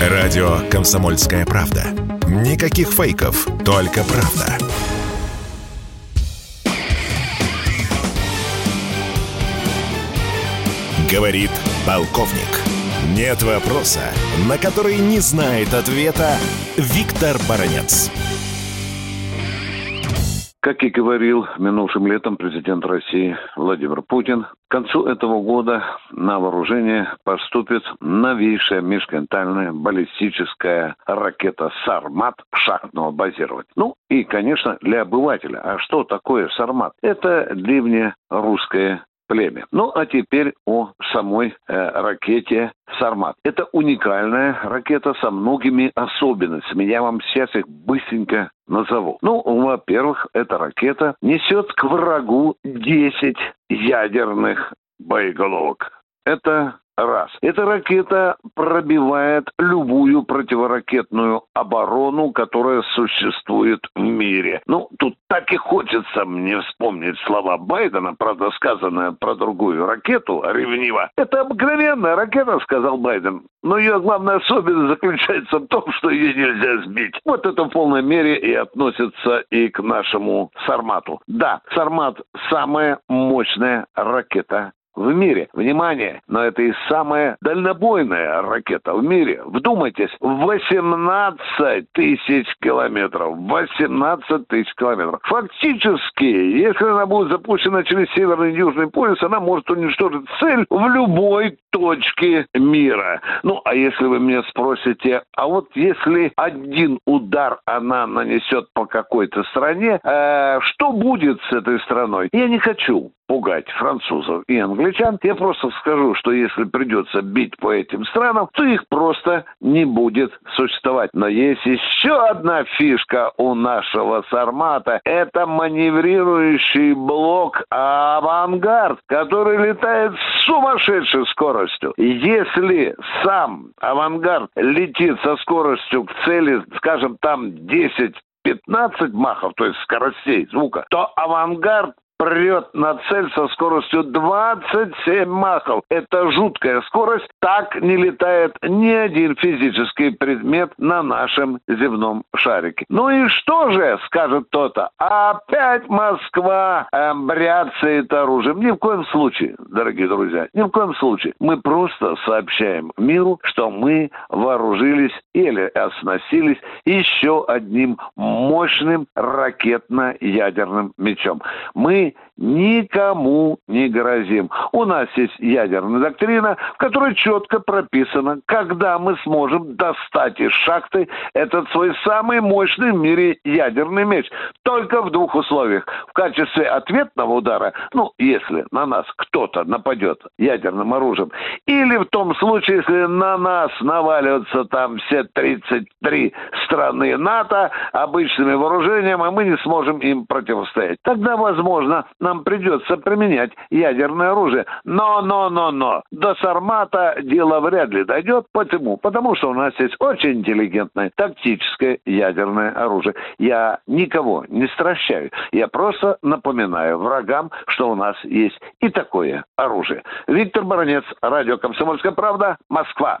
Радио «Комсомольская правда». Никаких фейков, только правда. Говорит полковник. Нет вопроса, на который не знает ответа Виктор Баранец. Как и говорил минувшим летом президент России Владимир Путин, к концу этого года на вооружение поступит новейшая межконтинентальная баллистическая ракета «Сармат» шахтного базирования. Ну и, конечно, для обывателя. А что такое «Сармат»? Это древнее русское племя. Ну, а теперь о самой э, ракете «Сармат». Это уникальная ракета со многими особенностями. Я вам сейчас их быстренько назову. Ну, во-первых, эта ракета несет к врагу 10 ядерных боеголовок. Это раз. Эта ракета пробивает любую противоракетную оборону, которая существует в мире. Ну, тут так и хочется мне вспомнить слова Байдена, правда, сказанные про другую ракету, ревниво. Это обыкновенная ракета, сказал Байден. Но ее главная особенность заключается в том, что ее нельзя сбить. Вот это в полной мере и относится и к нашему Сармату. Да, Сармат самая мощная ракета в мире. Внимание, но это и самая дальнобойная ракета в мире. Вдумайтесь, 18 тысяч километров. 18 тысяч километров. Фактически, если она будет запущена через Северный и Южный полюс, она может уничтожить цель в любой точке мира. Ну, а если вы меня спросите, а вот если один удар она нанесет по какой-то стране, э, что будет с этой страной? Я не хочу пугать французов и англичан. Я просто скажу, что если придется бить по этим странам, то их просто не будет существовать. Но есть еще одна фишка у нашего Сармата. Это маневрирующий блок «Авангард», который летает с сумасшедшей скоростью. Если сам «Авангард» летит со скоростью к цели, скажем, там 10 15 махов, то есть скоростей звука, то авангард прет на цель со скоростью 27 махов. Это жуткая скорость. Так не летает ни один физический предмет на нашем земном шарике. Ну и что же, скажет кто-то, опять Москва бряцает оружием. Ни в коем случае, дорогие друзья, ни в коем случае. Мы просто сообщаем миру, что мы вооружились или оснастились еще одним мощным ракетно-ядерным мечом. Мы никому не грозим. У нас есть ядерная доктрина, в которой четко прописано, когда мы сможем достать из шахты этот свой самый мощный в мире ядерный меч. Только в двух условиях. В качестве ответного удара, ну, если на нас кто-то нападет ядерным оружием, или в том случае, если на нас наваливаются там все 33 страны НАТО обычными вооружениями, а мы не сможем им противостоять. Тогда, нам придется применять ядерное оружие. Но, но, но, но, до Сармата дело вряд ли дойдет. Почему? Потому что у нас есть очень интеллигентное тактическое ядерное оружие. Я никого не стращаю. Я просто напоминаю врагам, что у нас есть и такое оружие. Виктор Баранец, радио «Комсомольская правда», Москва.